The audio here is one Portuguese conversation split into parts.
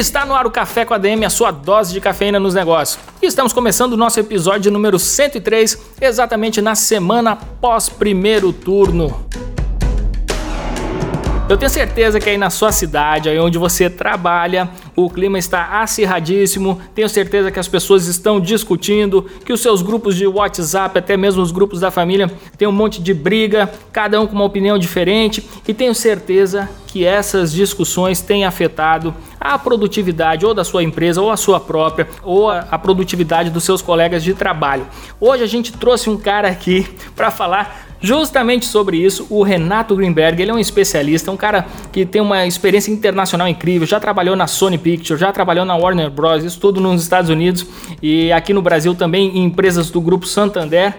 está no ar o Café com a DM, a sua dose de cafeína nos negócios. E estamos começando o nosso episódio número 103, exatamente na semana pós primeiro turno. Eu tenho certeza que aí na sua cidade, aí onde você trabalha, o clima está acirradíssimo. Tenho certeza que as pessoas estão discutindo, que os seus grupos de WhatsApp, até mesmo os grupos da família, tem um monte de briga, cada um com uma opinião diferente. E tenho certeza que essas discussões têm afetado a produtividade ou da sua empresa ou a sua própria ou a produtividade dos seus colegas de trabalho. Hoje a gente trouxe um cara aqui para falar Justamente sobre isso, o Renato Greenberg, ele é um especialista, um cara que tem uma experiência internacional incrível, já trabalhou na Sony Pictures, já trabalhou na Warner Bros, isso tudo nos Estados Unidos e aqui no Brasil também em empresas do grupo Santander.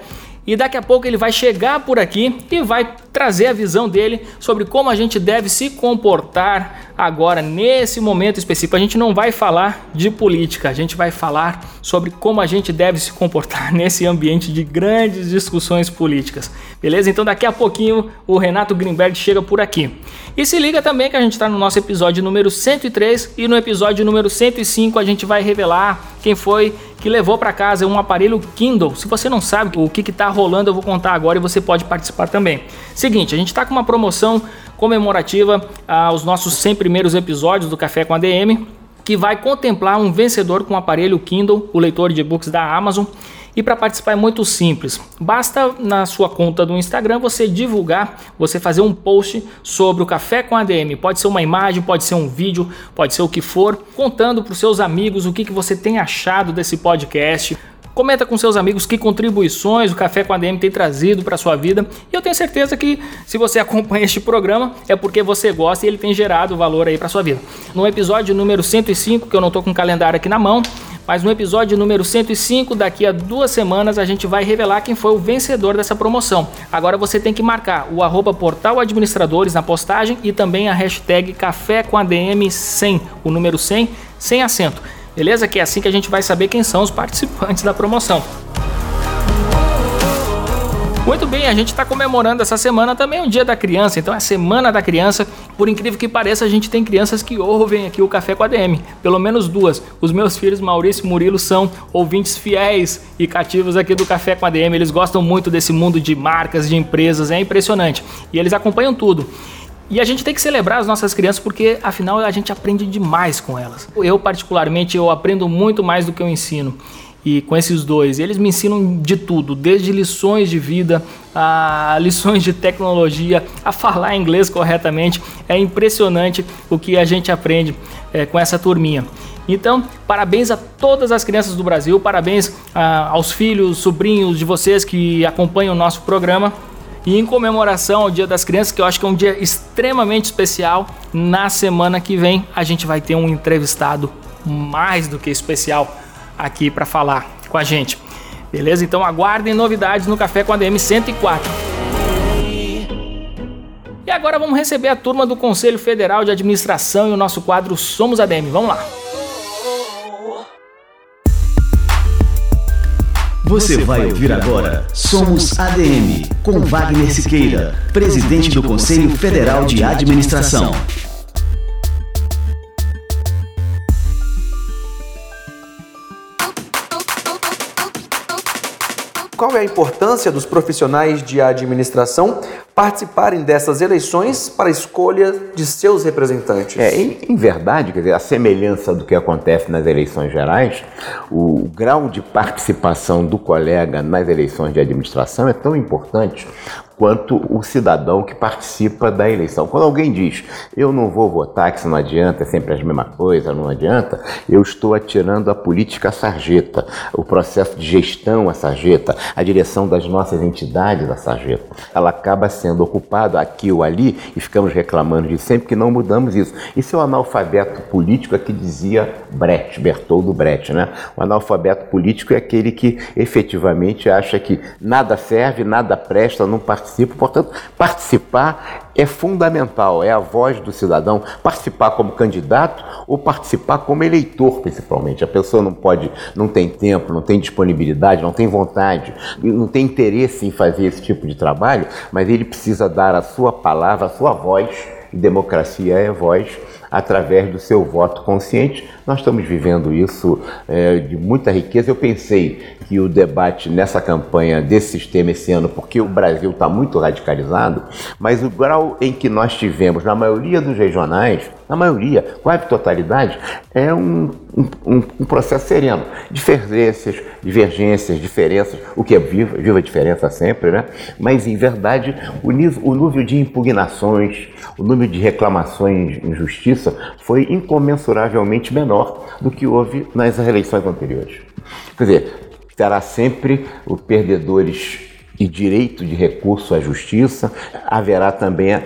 E daqui a pouco ele vai chegar por aqui e vai trazer a visão dele sobre como a gente deve se comportar agora, nesse momento específico. A gente não vai falar de política, a gente vai falar sobre como a gente deve se comportar nesse ambiente de grandes discussões políticas. Beleza? Então daqui a pouquinho o Renato Greenberg chega por aqui. E se liga também que a gente está no nosso episódio número 103 e no episódio número 105 a gente vai revelar quem foi que levou para casa um aparelho Kindle. Se você não sabe o que está rolando, eu vou contar agora e você pode participar também. Seguinte, a gente está com uma promoção comemorativa aos nossos 100 primeiros episódios do Café com a DM, que vai contemplar um vencedor com o aparelho Kindle, o leitor de e-books da Amazon. E para participar é muito simples. Basta na sua conta do Instagram você divulgar, você fazer um post sobre o Café com ADM. Pode ser uma imagem, pode ser um vídeo, pode ser o que for, contando para os seus amigos o que, que você tem achado desse podcast. Comenta com seus amigos que contribuições o Café com a DM tem trazido para sua vida. E eu tenho certeza que se você acompanha este programa é porque você gosta e ele tem gerado valor aí para sua vida. No episódio número 105, que eu não estou com o calendário aqui na mão, mas no episódio número 105, daqui a duas semanas, a gente vai revelar quem foi o vencedor dessa promoção. Agora você tem que marcar o arroba portal administradores na postagem e também a hashtag café com ADM 100, o número 100, sem acento. Beleza? Que é assim que a gente vai saber quem são os participantes da promoção. Muito bem, a gente está comemorando essa semana também o Dia da Criança, então é a Semana da Criança. Por incrível que pareça, a gente tem crianças que ouvem aqui o Café com a DM, pelo menos duas. Os meus filhos, Maurício e Murilo, são ouvintes fiéis e cativos aqui do Café com a DM. Eles gostam muito desse mundo de marcas, de empresas, é impressionante. E eles acompanham tudo. E a gente tem que celebrar as nossas crianças porque afinal a gente aprende demais com elas. Eu particularmente eu aprendo muito mais do que eu ensino. E com esses dois, eles me ensinam de tudo, desde lições de vida, a lições de tecnologia, a falar inglês corretamente. É impressionante o que a gente aprende é, com essa turminha. Então, parabéns a todas as crianças do Brasil, parabéns a, aos filhos, sobrinhos de vocês que acompanham o nosso programa. E em comemoração ao Dia das Crianças, que eu acho que é um dia extremamente especial, na semana que vem a gente vai ter um entrevistado mais do que especial aqui para falar com a gente. Beleza? Então aguardem novidades no Café com a DM 104. E agora vamos receber a turma do Conselho Federal de Administração e o nosso quadro Somos ADM. Vamos lá. Você vai ouvir agora Somos ADM, com Wagner Siqueira, presidente do Conselho Federal de Administração. Qual é a importância dos profissionais de administração participarem dessas eleições para a escolha de seus representantes? É, em, em, verdade, quer dizer, a semelhança do que acontece nas eleições gerais, o, grau de participação do colega nas eleições de administração é tão importante quanto o cidadão que participa da eleição. Quando alguém diz, eu não vou votar, que isso não adianta, é sempre a mesma coisa, não adianta, eu estou atirando a política à sarjeta, o processo de gestão à sarjeta, a direção das nossas entidades à sarjeta. Ela acaba sendo ocupada aqui ou ali e ficamos reclamando de sempre que não mudamos isso. Isso é o analfabeto político que dizia Brecht, Bertoldo Brecht, né? O analfabeto político é aquele que efetivamente acha que nada serve, nada presta, não participa. Portanto, participar é fundamental, é a voz do cidadão. Participar como candidato ou participar como eleitor, principalmente. A pessoa não pode, não tem tempo, não tem disponibilidade, não tem vontade, não tem interesse em fazer esse tipo de trabalho, mas ele precisa dar a sua palavra, a sua voz. Democracia é voz através do seu voto consciente. Nós estamos vivendo isso é, de muita riqueza. Eu pensei que o debate nessa campanha desse sistema esse ano, porque o Brasil está muito radicalizado, mas o grau em que nós tivemos, na maioria dos regionais, na maioria, quase totalidade, é um, um, um, processo sereno. Diferenças, divergências, diferenças, o que é viva, viva a diferença sempre, né? Mas, em verdade, o nível, o nível de impugnações, o número de reclamações em justiça foi incomensuravelmente menor do que houve nas eleições anteriores. Quer dizer, terá sempre os perdedores e direito de recurso à justiça. Haverá também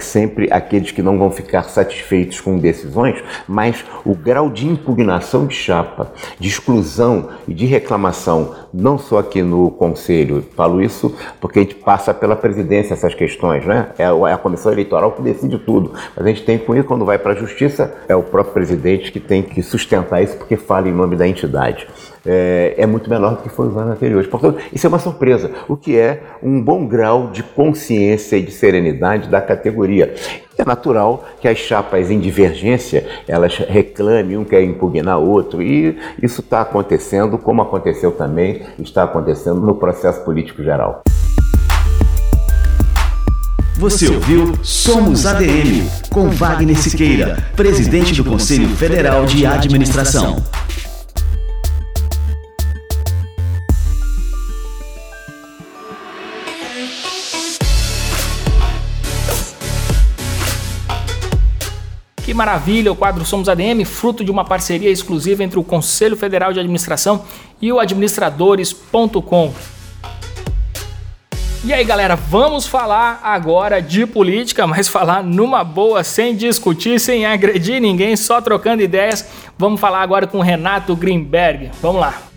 sempre aqueles que não vão ficar satisfeitos com decisões, mas o grau de impugnação de chapa, de exclusão e de reclamação, não só aqui no Conselho, falo isso porque a gente passa pela presidência essas questões, né? É, é a comissão eleitoral que decide tudo. Mas a gente tem com isso, quando vai para a justiça, é o próprio presidente que tem que sustentar isso porque fala em nome da entidade é, é, muito menor do que foi os anos anteriores. Portanto, isso é uma surpresa, o que é um bom grau de consciência e de serenidade da categoria. É natural que as chapas em divergência elas reclamem, um quer impugnar outro, e isso está acontecendo, como aconteceu também, está acontecendo no processo político geral. Você ouviu Somos ADM, com Wagner Siqueira, presidente do Conselho Federal de Administração. Maravilha, o quadro Somos ADM, fruto de uma parceria exclusiva entre o Conselho Federal de Administração e o administradores.com. E aí, galera, vamos falar agora de política, mas falar numa boa, sem discutir, sem agredir ninguém, só trocando ideias. Vamos falar agora com Renato Greenberg. Vamos lá.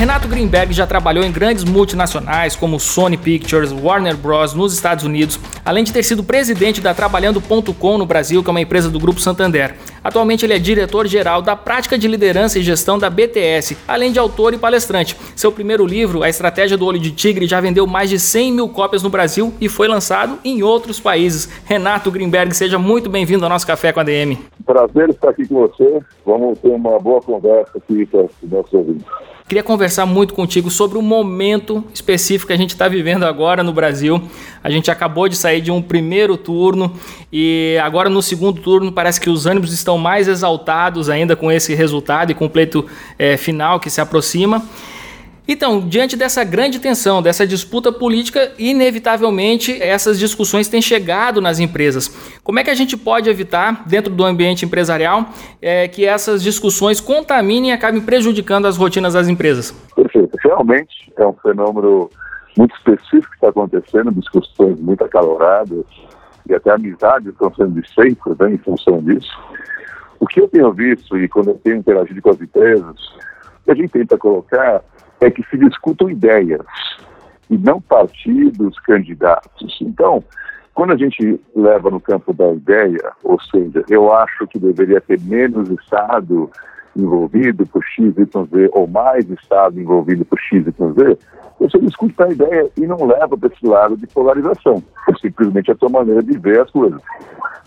Renato Greenberg já trabalhou em grandes multinacionais como Sony Pictures, Warner Bros. nos Estados Unidos, além de ter sido presidente da Trabalhando.com no Brasil, que é uma empresa do Grupo Santander. Atualmente ele é diretor-geral da prática de liderança e gestão da BTS, além de autor e palestrante. Seu primeiro livro, A Estratégia do Olho de Tigre, já vendeu mais de 100 mil cópias no Brasil e foi lançado em outros países. Renato Greenberg, seja muito bem-vindo ao nosso Café com a DM. Prazer estar aqui com você. Vamos ter uma boa conversa aqui com os nossos ouvintes. Queria conversar muito contigo sobre o momento específico que a gente está vivendo agora no Brasil. A gente acabou de sair de um primeiro turno e agora no segundo turno parece que os ânimos estão mais exaltados ainda com esse resultado e com o pleito é, final que se aproxima. Então, diante dessa grande tensão, dessa disputa política, inevitavelmente essas discussões têm chegado nas empresas. Como é que a gente pode evitar, dentro do ambiente empresarial, é, que essas discussões contaminem e acabem prejudicando as rotinas das empresas? Perfeito. Realmente é um fenômeno muito específico que está acontecendo, discussões muito acaloradas e até amizades estão sendo desfeitas né, em função disso. O que eu tenho visto e quando eu tenho interagido com as empresas, a gente tenta colocar é que se discutam ideias e não partidos, candidatos. Então, quando a gente leva no campo da ideia, ou seja, eu acho que deveria ter menos Estado envolvido por X, Y, Z, ou mais Estado envolvido por X, Y, Z, você discute a ideia e não leva para esse lado de polarização. É simplesmente a sua maneira de ver as coisas.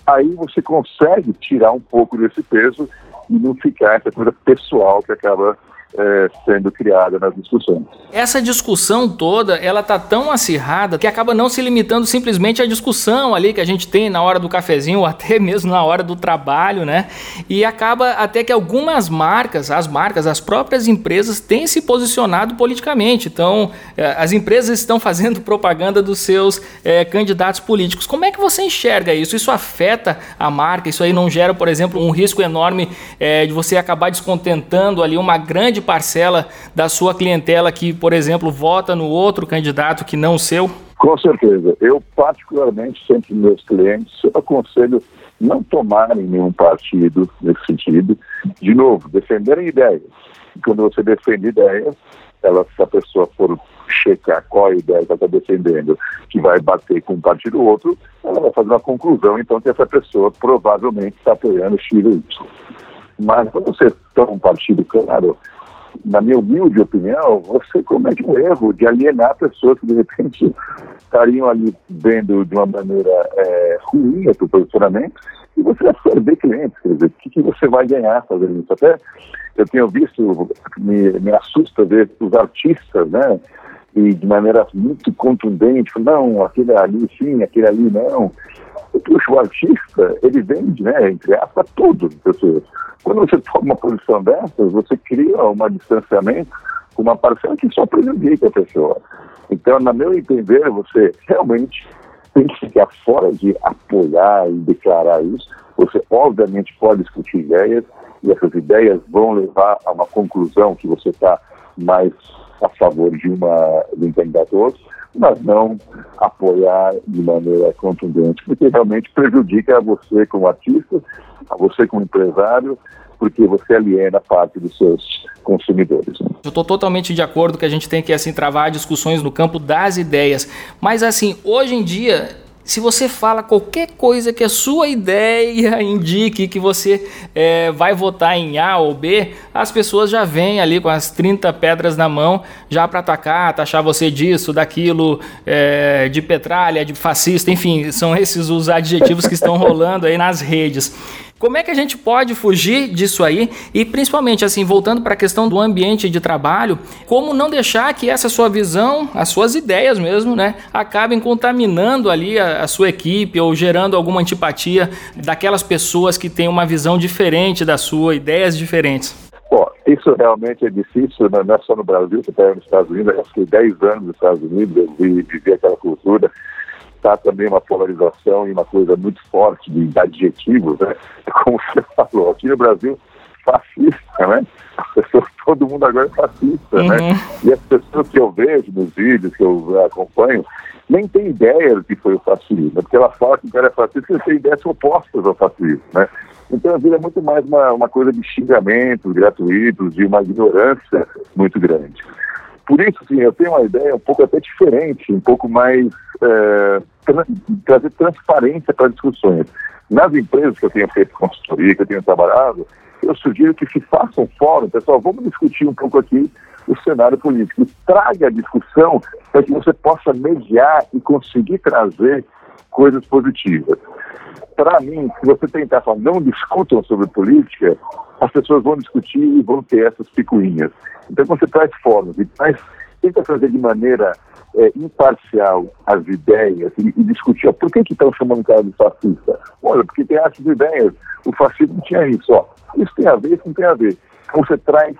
Aí você consegue tirar um pouco desse peso e não ficar essa coisa pessoal que acaba é, sendo criada nas discussões. Essa discussão toda, ela tá tão acirrada que acaba não se limitando simplesmente à discussão ali que a gente tem na hora do cafezinho ou até mesmo na hora do trabalho, né? E acaba até que algumas marcas, as marcas, as próprias empresas têm se posicionado politicamente. Então, é, as empresas estão fazendo propaganda dos seus é, candidatos políticos. Como é que você enxerga isso? Isso afeta a marca? Isso aí não gera, por exemplo, um risco enorme é, de você acabar descontentando ali uma grande parcela da sua clientela que, por exemplo, vota no outro candidato que não o seu? Com certeza. Eu, particularmente, sempre meus clientes, aconselho não tomarem nenhum partido nesse sentido. De novo, defenderem ideias. Quando você defende ideias, ela, se a pessoa for checar qual a ideia que ela está defendendo, que vai bater com um partido ou outro, ela vai fazer uma conclusão, então, que essa pessoa provavelmente está apoiando X ou Y. Mas quando você toma um partido claro, na minha humilde opinião, você comete um erro de alienar pessoas que de repente estariam ali vendo de uma maneira é, ruim o seu posicionamento e você vai perder clientes. Quer dizer, o que, que você vai ganhar fazendo isso? Até eu tenho visto, me, me assusta ver os artistas, né? E de maneira muito contundente, não, aquele ali sim, aquele ali não. O artista, ele vende, né, entre aspas, tudo. Pessoas. Quando você toma uma posição dessas, você cria um distanciamento com uma parcela que só prejudica a pessoa. Então, na meu entender, você realmente tem que ficar fora de apoiar e declarar isso. Você, obviamente, pode discutir ideias, e essas ideias vão levar a uma conclusão que você está mais a favor de, uma, de um candidato outro, mas não apoiar de maneira contundente, porque realmente prejudica a você como artista, a você como empresário, porque você aliena parte dos seus consumidores. Né? Eu estou totalmente de acordo que a gente tem que assim travar discussões no campo das ideias, mas assim hoje em dia se você fala qualquer coisa que a sua ideia indique que você é, vai votar em A ou B, as pessoas já vêm ali com as 30 pedras na mão já para atacar, taxar você disso, daquilo, é, de petralha, de fascista, enfim, são esses os adjetivos que estão rolando aí nas redes. Como é que a gente pode fugir disso aí? E principalmente, assim, voltando para a questão do ambiente de trabalho, como não deixar que essa sua visão, as suas ideias mesmo, né, acabem contaminando ali a, a sua equipe ou gerando alguma antipatia daquelas pessoas que têm uma visão diferente da sua, ideias diferentes? Bom, isso realmente é difícil, né? não é só no Brasil, você está nos Estados Unidos, eu fiquei 10 anos nos Estados Unidos, eu vi, vivi aquela cultura está também uma polarização e uma coisa muito forte de, de adjetivos, né? Como você falou, aqui no Brasil, fascista, né? Pessoas, todo mundo agora é fascista, né? uhum. né? E as pessoas que eu vejo nos vídeos, que eu acompanho, nem tem ideia do que foi o fascismo, porque ela fala que o cara é fascista porque tem ideias opostas ao fascismo, né? Então a vida é muito mais uma, uma coisa de xingamentos gratuitos, de uma ignorância muito grande. Por isso, sim, eu tenho uma ideia um pouco até diferente, um pouco mais é, tra trazer transparência para discussões. Nas empresas que eu tenho feito consultoria, que eu tenho trabalhado, eu sugiro que se faça um fórum, pessoal, vamos discutir um pouco aqui o cenário político. Traga a discussão para que você possa mediar e conseguir trazer coisas positivas. Para mim, se você tentar falar, não discutam sobre política, as pessoas vão discutir e vão ter essas picuinhas. Então, você traz fóruns e traz, tenta fazer de maneira é, imparcial as ideias e, e discutir ó, por que estão chamando o cara de fascista. Olha, porque tem essas ideias. O fascismo tinha isso. Ó. Isso tem a ver, isso não tem a ver. Então, você traz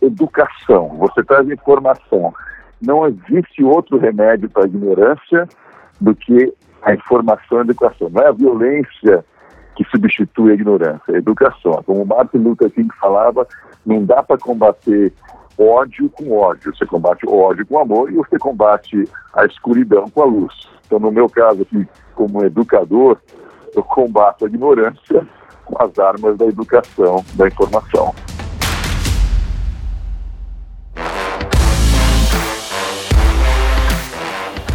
educação, você traz informação. Não existe outro remédio para a ignorância do que a informação e a educação. Não é a violência que substitui a ignorância, a educação. Como Martin Luther King falava, não dá para combater ódio com ódio. Você combate ódio com amor e você combate a escuridão com a luz. Então, no meu caso aqui, como educador, eu combato a ignorância com as armas da educação, da informação.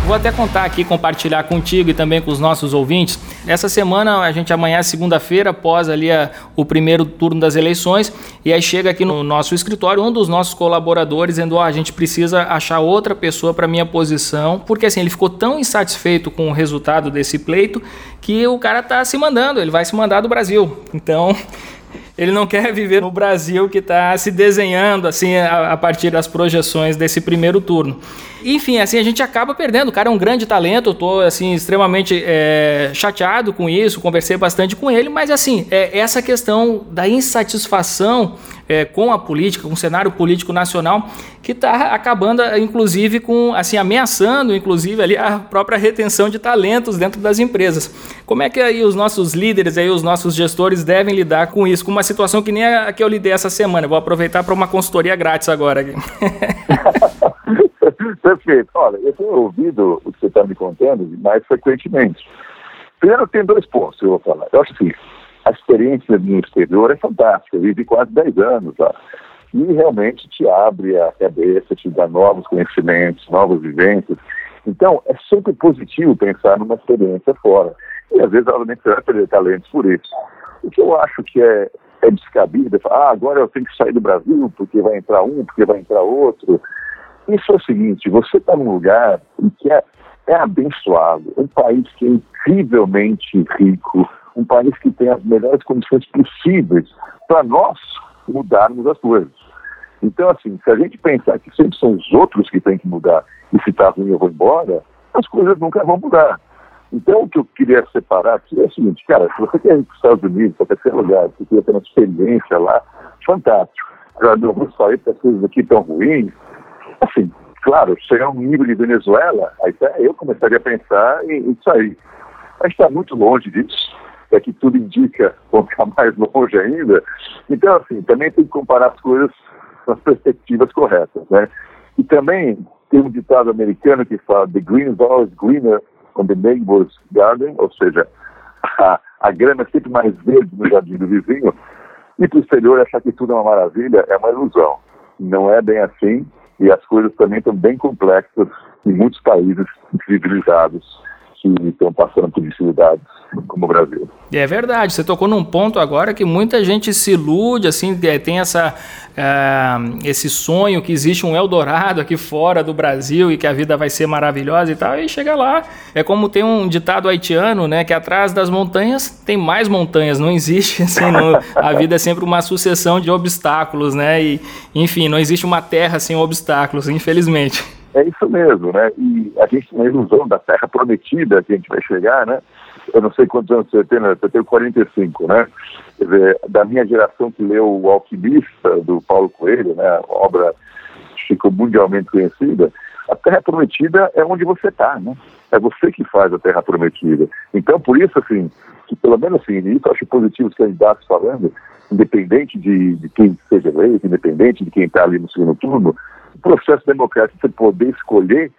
Vou até contar aqui, compartilhar contigo e também com os nossos ouvintes. Essa semana, a gente amanhã, segunda-feira, após ali a, o primeiro turno das eleições, e aí chega aqui no nosso escritório um dos nossos colaboradores dizendo: Ó, oh, a gente precisa achar outra pessoa para minha posição, porque assim, ele ficou tão insatisfeito com o resultado desse pleito que o cara tá se mandando, ele vai se mandar do Brasil. Então. Ele não quer viver no Brasil que está se desenhando assim a, a, partir das projeções desse primeiro turno. Enfim, assim a gente acaba perdendo. O cara é um grande talento, eu tô assim extremamente é, chateado com isso, conversei bastante com ele, mas assim é, essa questão da insatisfação é, com a política, com o cenário político nacional, que está acabando, inclusive, com assim ameaçando, inclusive, ali a própria retenção de talentos dentro das empresas. Como é que aí os nossos líderes, aí os nossos gestores devem lidar com isso, com uma situação que nem a que eu lidei essa semana? Eu vou aproveitar para uma consultoria grátis agora. Perfeito. Olha, eu tenho ouvido o que você está me contando mais frequentemente. Primeiro, tem dois pontos que eu vou falar. Eu acho assim, a experiência no exterior é fantástica. Eu vivi quase 10 anos lá. E realmente te abre a cabeça, te dá novos conhecimentos, novas vivências. Então, é sempre positivo pensar numa experiência fora. E às vezes, obviamente, você vai perder talentos por isso. O que eu acho que é, é descabido falar, ah, agora eu tenho que sair do Brasil porque vai entrar um, porque vai entrar outro. Isso é o seguinte, você está num lugar que é, é abençoado, um país que é incrivelmente rico, um país que tem as melhores condições possíveis para nós mudarmos as coisas. Então, assim, se a gente pensar que sempre são os outros que têm que mudar e se está ruim eu vou embora, as coisas nunca vão mudar. Então, o que eu queria separar aqui é o seguinte, cara, se você quer ir para os Estados Unidos, para qualquer lugar, se você quer ter uma experiência lá, fantástico. Agora, não vou sair porque as coisas aqui estão ruins. Assim, claro, chegar um nível de Venezuela, aí eu começaria a pensar em, em sair. Mas está muito longe disso é que tudo indica vão ficar mais longe ainda. Então, assim, também tem que comparar as coisas com as perspectivas corretas, né? E também tem um ditado americano que fala the green is always greener on the neighbor's garden, ou seja, a, a grama é sempre mais verde no jardim do vizinho. E para o exterior achar que tudo é uma maravilha é uma ilusão. Não é bem assim e as coisas também estão bem complexas em muitos países civilizados que estão passando por dificuldades como o Brasil. É verdade, você tocou num ponto agora que muita gente se ilude, assim, é, tem essa, uh, esse sonho que existe um Eldorado aqui fora do Brasil e que a vida vai ser maravilhosa e tal, e chega lá. É como tem um ditado haitiano, né, que atrás das montanhas tem mais montanhas, não existe, assim, não, a vida é sempre uma sucessão de obstáculos, né, e enfim, não existe uma terra sem obstáculos, infelizmente. É isso mesmo, né? E a gente tem a ilusão da terra prometida que a gente vai chegar, né? Eu não sei quantos anos você tem, né? Eu tenho 45, né? Quer dizer, da minha geração que leu O Alquimista, do Paulo Coelho, né? A obra ficou mundialmente conhecida. A terra prometida é onde você está, né? É você que faz a terra prometida. Então, por isso, assim, que pelo menos assim, isso eu acho positivo os candidatos falando, independente de, de quem seja eleito, independente de quem está ali no segundo turno, o processo democrático, você poder escolher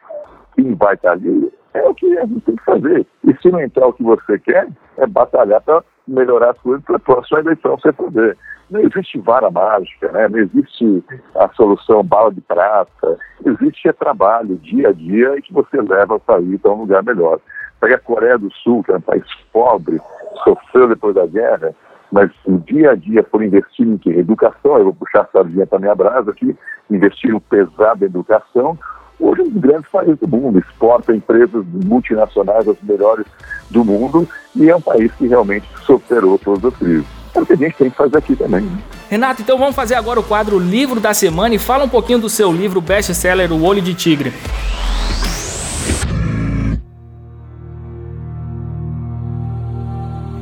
quem vai estar ali, é o que a gente tem que fazer. E se não entrar o que você quer, é batalhar para melhorar as coisas para a próxima eleição você fazer. Não existe vara mágica, né? não existe a solução bala de prata, existe é trabalho dia a dia e que você leva o país para um lugar melhor. Pega a Coreia do Sul, que é um país pobre, sofreu depois da guerra, mas o dia a dia por investir em que? Educação, eu vou puxar a sardinha para minha brasa aqui, investiram pesado em educação, hoje é um dos grandes países do mundo, exporta empresas multinacionais as melhores do mundo e é um país que realmente superou todas as crises. É o que a gente tem que fazer aqui também. Né? Renato, então vamos fazer agora o quadro Livro da Semana e fala um pouquinho do seu livro best-seller O Olho de Tigre.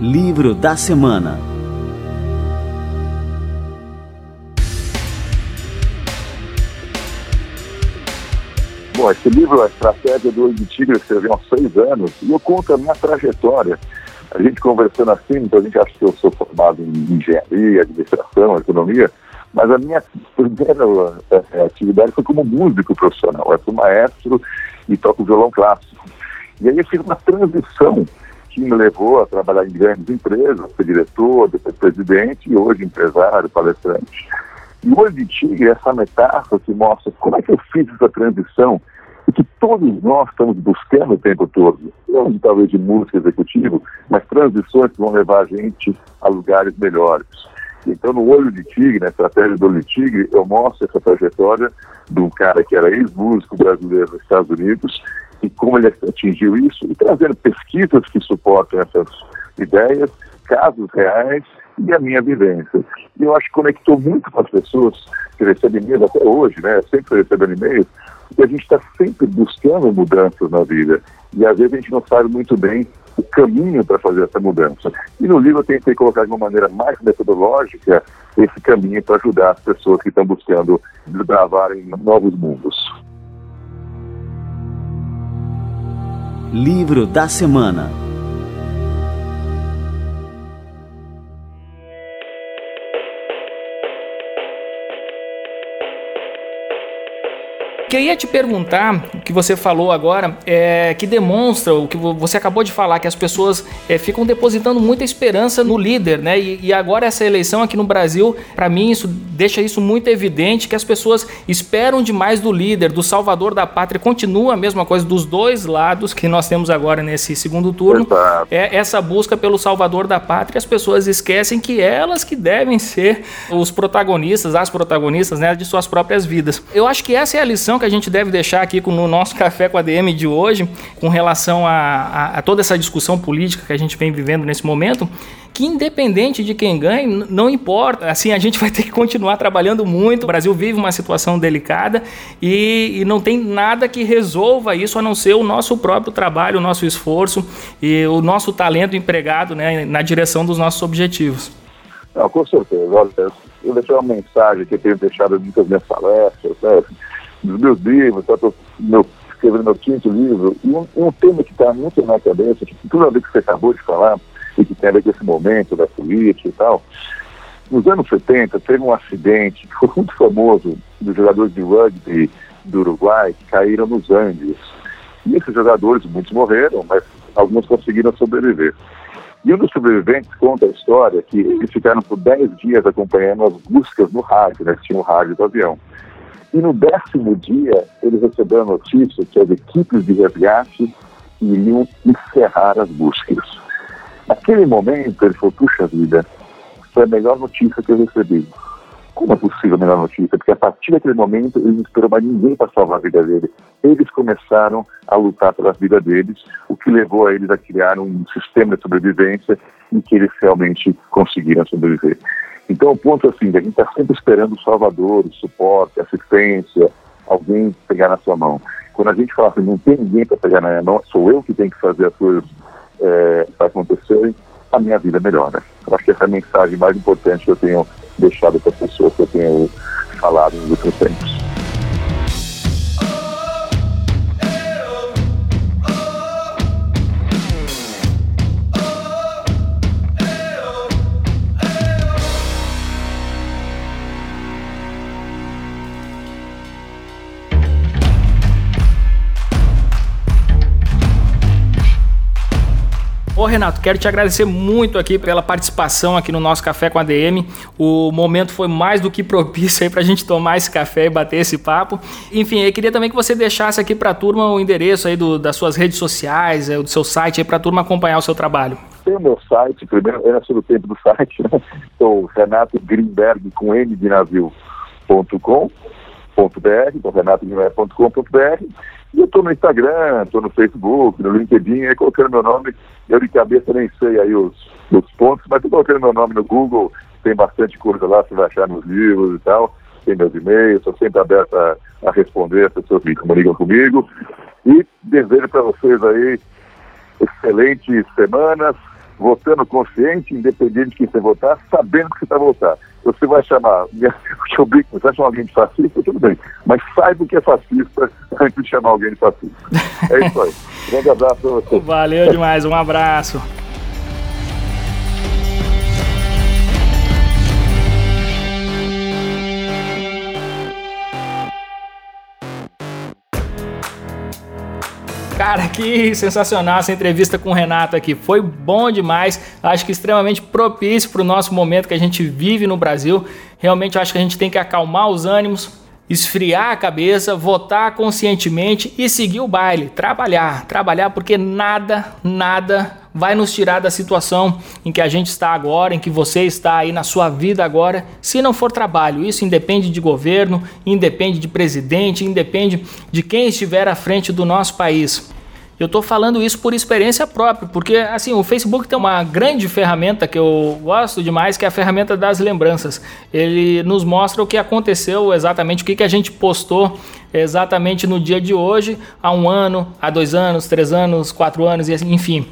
Livro da Semana Bom, esse livro, A Estratégia do Olho de Tigre, eu escrevi há seis anos, e eu conto a minha trajetória. A gente conversando assim, então a gente acha que eu sou formado em engenharia, administração, economia, mas a minha primeira é, atividade foi como músico profissional. Eu sou maestro e toco violão clássico. E aí eu fiz uma transição que me levou a trabalhar em grandes empresas, ser diretor, depois presidente e hoje empresário, palestrante. E olho de tigre é essa metáfora que mostra como é que eu fiz essa transição e que todos nós estamos buscando o tempo todo. Não talvez de música executivo, mas transições que vão levar a gente a lugares melhores. Então, no Olho de Tigre, na estratégia do Olho de Tigre, eu mostro essa trajetória de um cara que era ex-músico brasileiro nos Estados Unidos e como ele atingiu isso, e trazendo pesquisas que suportam essas ideias, casos reais e a minha vivência. E eu acho que conectou muito com as pessoas que recebem e-mails até hoje, né? Sempre recebendo e-mails, porque a gente está sempre buscando mudanças na vida. E às vezes a gente não sabe muito bem o caminho para fazer essa mudança. E no livro eu tentei colocar de uma maneira mais metodológica esse caminho para ajudar as pessoas que estão buscando desbravarem novos mundos. Livro da Semana ia te perguntar, o que você falou agora, é que demonstra o que você acabou de falar, que as pessoas é, ficam depositando muita esperança no líder, né? E, e agora essa eleição aqui no Brasil, para mim, isso deixa isso muito evidente, que as pessoas esperam demais do líder, do salvador da pátria. Continua a mesma coisa dos dois lados que nós temos agora nesse segundo turno. É essa busca pelo salvador da pátria. As pessoas esquecem que elas que devem ser os protagonistas, as protagonistas, né, de suas próprias vidas. Eu acho que essa é a lição que a gente deve deixar aqui no nosso Café com a DM de hoje, com relação a, a, a toda essa discussão política que a gente vem vivendo nesse momento, que independente de quem ganhe, não importa. Assim, a gente vai ter que continuar trabalhando muito. O Brasil vive uma situação delicada e, e, não tem nada que resolva isso a não ser o nosso próprio trabalho, o nosso esforço e o nosso talento empregado né, na direção dos nossos objetivos. Não, com certeza. Olha, eu deixei uma mensagem que eu tenho deixado muitas minhas palestras, né? Dos meus livros, estou meu, escrevendo meu quinto livro, e um, um tema que está muito na cabeça, que tudo a ver com o que você acabou de falar, e que tem a ver com esse momento da política e tal. Nos anos 70, teve um acidente que foi muito famoso dos jogadores de rugby do Uruguai que caíram nos Andes. E esses jogadores, muitos morreram, mas alguns conseguiram sobreviver. E um dos sobreviventes conta a história que eles ficaram por 10 dias acompanhando as buscas no rádio, né, que tinha o rádio do avião. E no décimo dia, eles receberam a notícia que as equipes de resgate iriam encerrar as buscas. Naquele momento, ele falou: puxa vida, foi a melhor notícia que eu recebi. Como é possível a melhor notícia? Porque a partir daquele momento, eles não esperam mais ninguém para salvar a vida dele. Eles começaram a lutar pela vida deles, o que levou a eles a criar um sistema de sobrevivência em que eles realmente conseguiram sobreviver. Então, o ponto é assim, a gente está sempre esperando o salvador, o suporte, assistência, alguém pegar na sua mão. Quando a gente fala assim, não tem ninguém para pegar na minha mão, sou eu que tenho que fazer as coisas é, acontecerem, a minha vida melhora. Eu acho que essa é a mensagem mais importante que eu tenho deixado para as pessoas que eu tenho falado nos últimos tempos. Renato, quero te agradecer muito aqui pela participação aqui no nosso Café com a DM. O momento foi mais do que propício aí para a gente tomar esse café e bater esse papo. Enfim, eu queria também que você deixasse aqui para a turma o endereço aí do, das suas redes sociais, é, do seu site aí para a turma acompanhar o seu trabalho. Tem o meu site, primeiro, é sobre o tempo do site, né? Sou Renato Greenberg com N de navio.com .br, então renatogreenberg.com.br e eu estou no Instagram, estou no Facebook, no LinkedIn, aí colocando meu nome, eu de cabeça nem sei aí os, os pontos, mas estou colocando meu nome no Google, tem bastante coisa lá, você vai achar nos livros e tal, tem meus e-mails, estou sempre aberto a, a responder as pessoas que comunicam comigo. E desejo para vocês aí excelentes semanas, votando consciente, independente de quem você votar, sabendo que você está votar. Você vai chamar, brinco, você vai chamar alguém de fascista, tudo bem, mas saiba o que é fascista antes de chamar alguém de fascista. É isso aí. Grande abraço para você. Valeu demais, um abraço. Cara, que sensacional essa entrevista com o Renato aqui. Foi bom demais. Acho que extremamente propício para o nosso momento que a gente vive no Brasil. Realmente acho que a gente tem que acalmar os ânimos, esfriar a cabeça, votar conscientemente e seguir o baile, trabalhar, trabalhar porque nada, nada vai nos tirar da situação em que a gente está agora, em que você está aí na sua vida agora, se não for trabalho. Isso independe de governo, independe de presidente, independe de quem estiver à frente do nosso país. Eu estou falando isso por experiência própria, porque assim o Facebook tem uma grande ferramenta que eu gosto demais, que é a ferramenta das lembranças. Ele nos mostra o que aconteceu exatamente, o que, que a gente postou exatamente no dia de hoje, há um ano, há dois anos, três anos, quatro anos, e assim, enfim.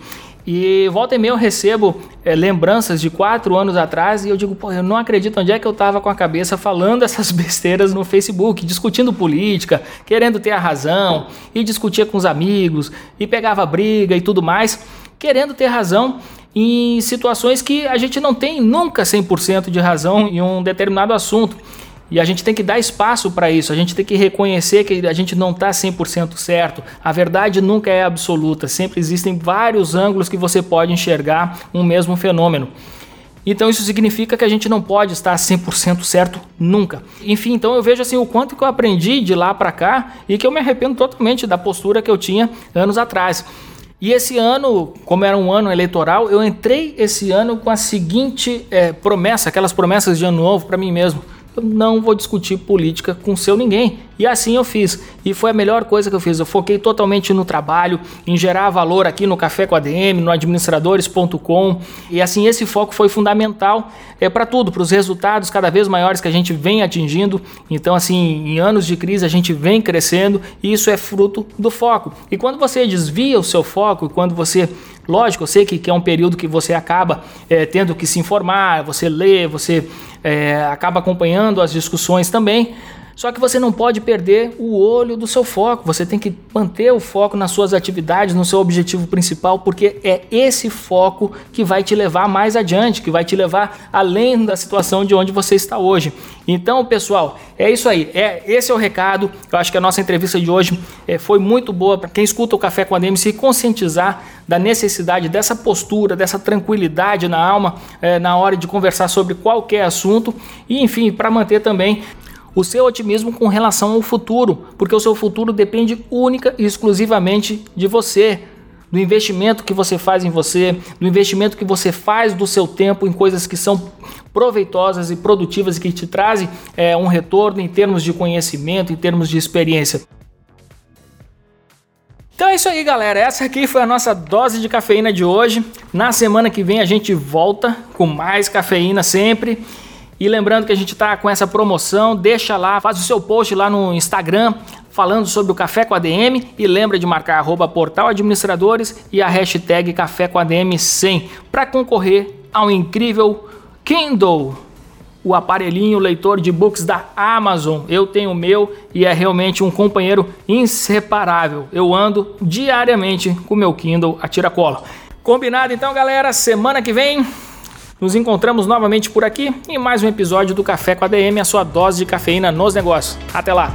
E volta e meia eu recebo é, lembranças de quatro anos atrás e eu digo, pô, eu não acredito onde é que eu estava com a cabeça falando essas besteiras no Facebook, discutindo política, querendo ter a razão, e discutia com os amigos, e pegava briga e tudo mais, querendo ter razão em situações que a gente não tem nunca 100% de razão em um determinado assunto. E a gente tem que dar espaço para isso, a gente tem que reconhecer que a gente não está 100% certo. A verdade nunca é absoluta, sempre existem vários ângulos que você pode enxergar um mesmo fenômeno. Então isso significa que a gente não pode estar 100% certo nunca. Enfim, então eu vejo assim o quanto que eu aprendi de lá para cá e que eu me arrependo totalmente da postura que eu tinha anos atrás. E esse ano, como era um ano eleitoral, eu entrei esse ano com a seguinte é, promessa, aquelas promessas de ano novo para mim mesmo eu não vou discutir política com seu ninguém. E assim eu fiz. E foi a melhor coisa que eu fiz. Eu foquei totalmente no trabalho, em gerar valor aqui no Café com a DM, no administradores.com. E assim, esse foco foi fundamental é, para tudo, para os resultados cada vez maiores que a gente vem atingindo. Então, assim, em anos de crise a gente vem crescendo e isso é fruto do foco. E quando você desvia o seu foco, quando você Lógico, eu sei que, que é um período que você acaba é, tendo que se informar, você lê, você é, acaba acompanhando as discussões também, só que você não pode perder o olho do seu foco. Você tem que manter o foco nas suas atividades, no seu objetivo principal, porque é esse foco que vai te levar mais adiante, que vai te levar além da situação de onde você está hoje. Então, pessoal, é isso aí. É esse é o recado. Eu acho que a nossa entrevista de hoje é, foi muito boa para quem escuta o Café com a DM se conscientizar da necessidade dessa postura, dessa tranquilidade na alma é, na hora de conversar sobre qualquer assunto e, enfim, para manter também o seu otimismo com relação ao futuro, porque o seu futuro depende única e exclusivamente de você, do investimento que você faz em você, do investimento que você faz do seu tempo em coisas que são proveitosas e produtivas e que te trazem é, um retorno em termos de conhecimento, em termos de experiência. Então é isso aí, galera. Essa aqui foi a nossa dose de cafeína de hoje. Na semana que vem a gente volta com mais cafeína sempre. E lembrando que a gente está com essa promoção, deixa lá, faz o seu post lá no Instagram falando sobre o Café com ADM e lembra de marcar arroba portal administradores e a hashtag Café com ADM 100 para concorrer ao incrível Kindle, o aparelhinho leitor de books da Amazon. Eu tenho o meu e é realmente um companheiro inseparável. Eu ando diariamente com o meu Kindle a tiracolo. Combinado então, galera? Semana que vem nos encontramos novamente por aqui em mais um episódio do Café com a DM, a sua dose de cafeína nos negócios. Até lá!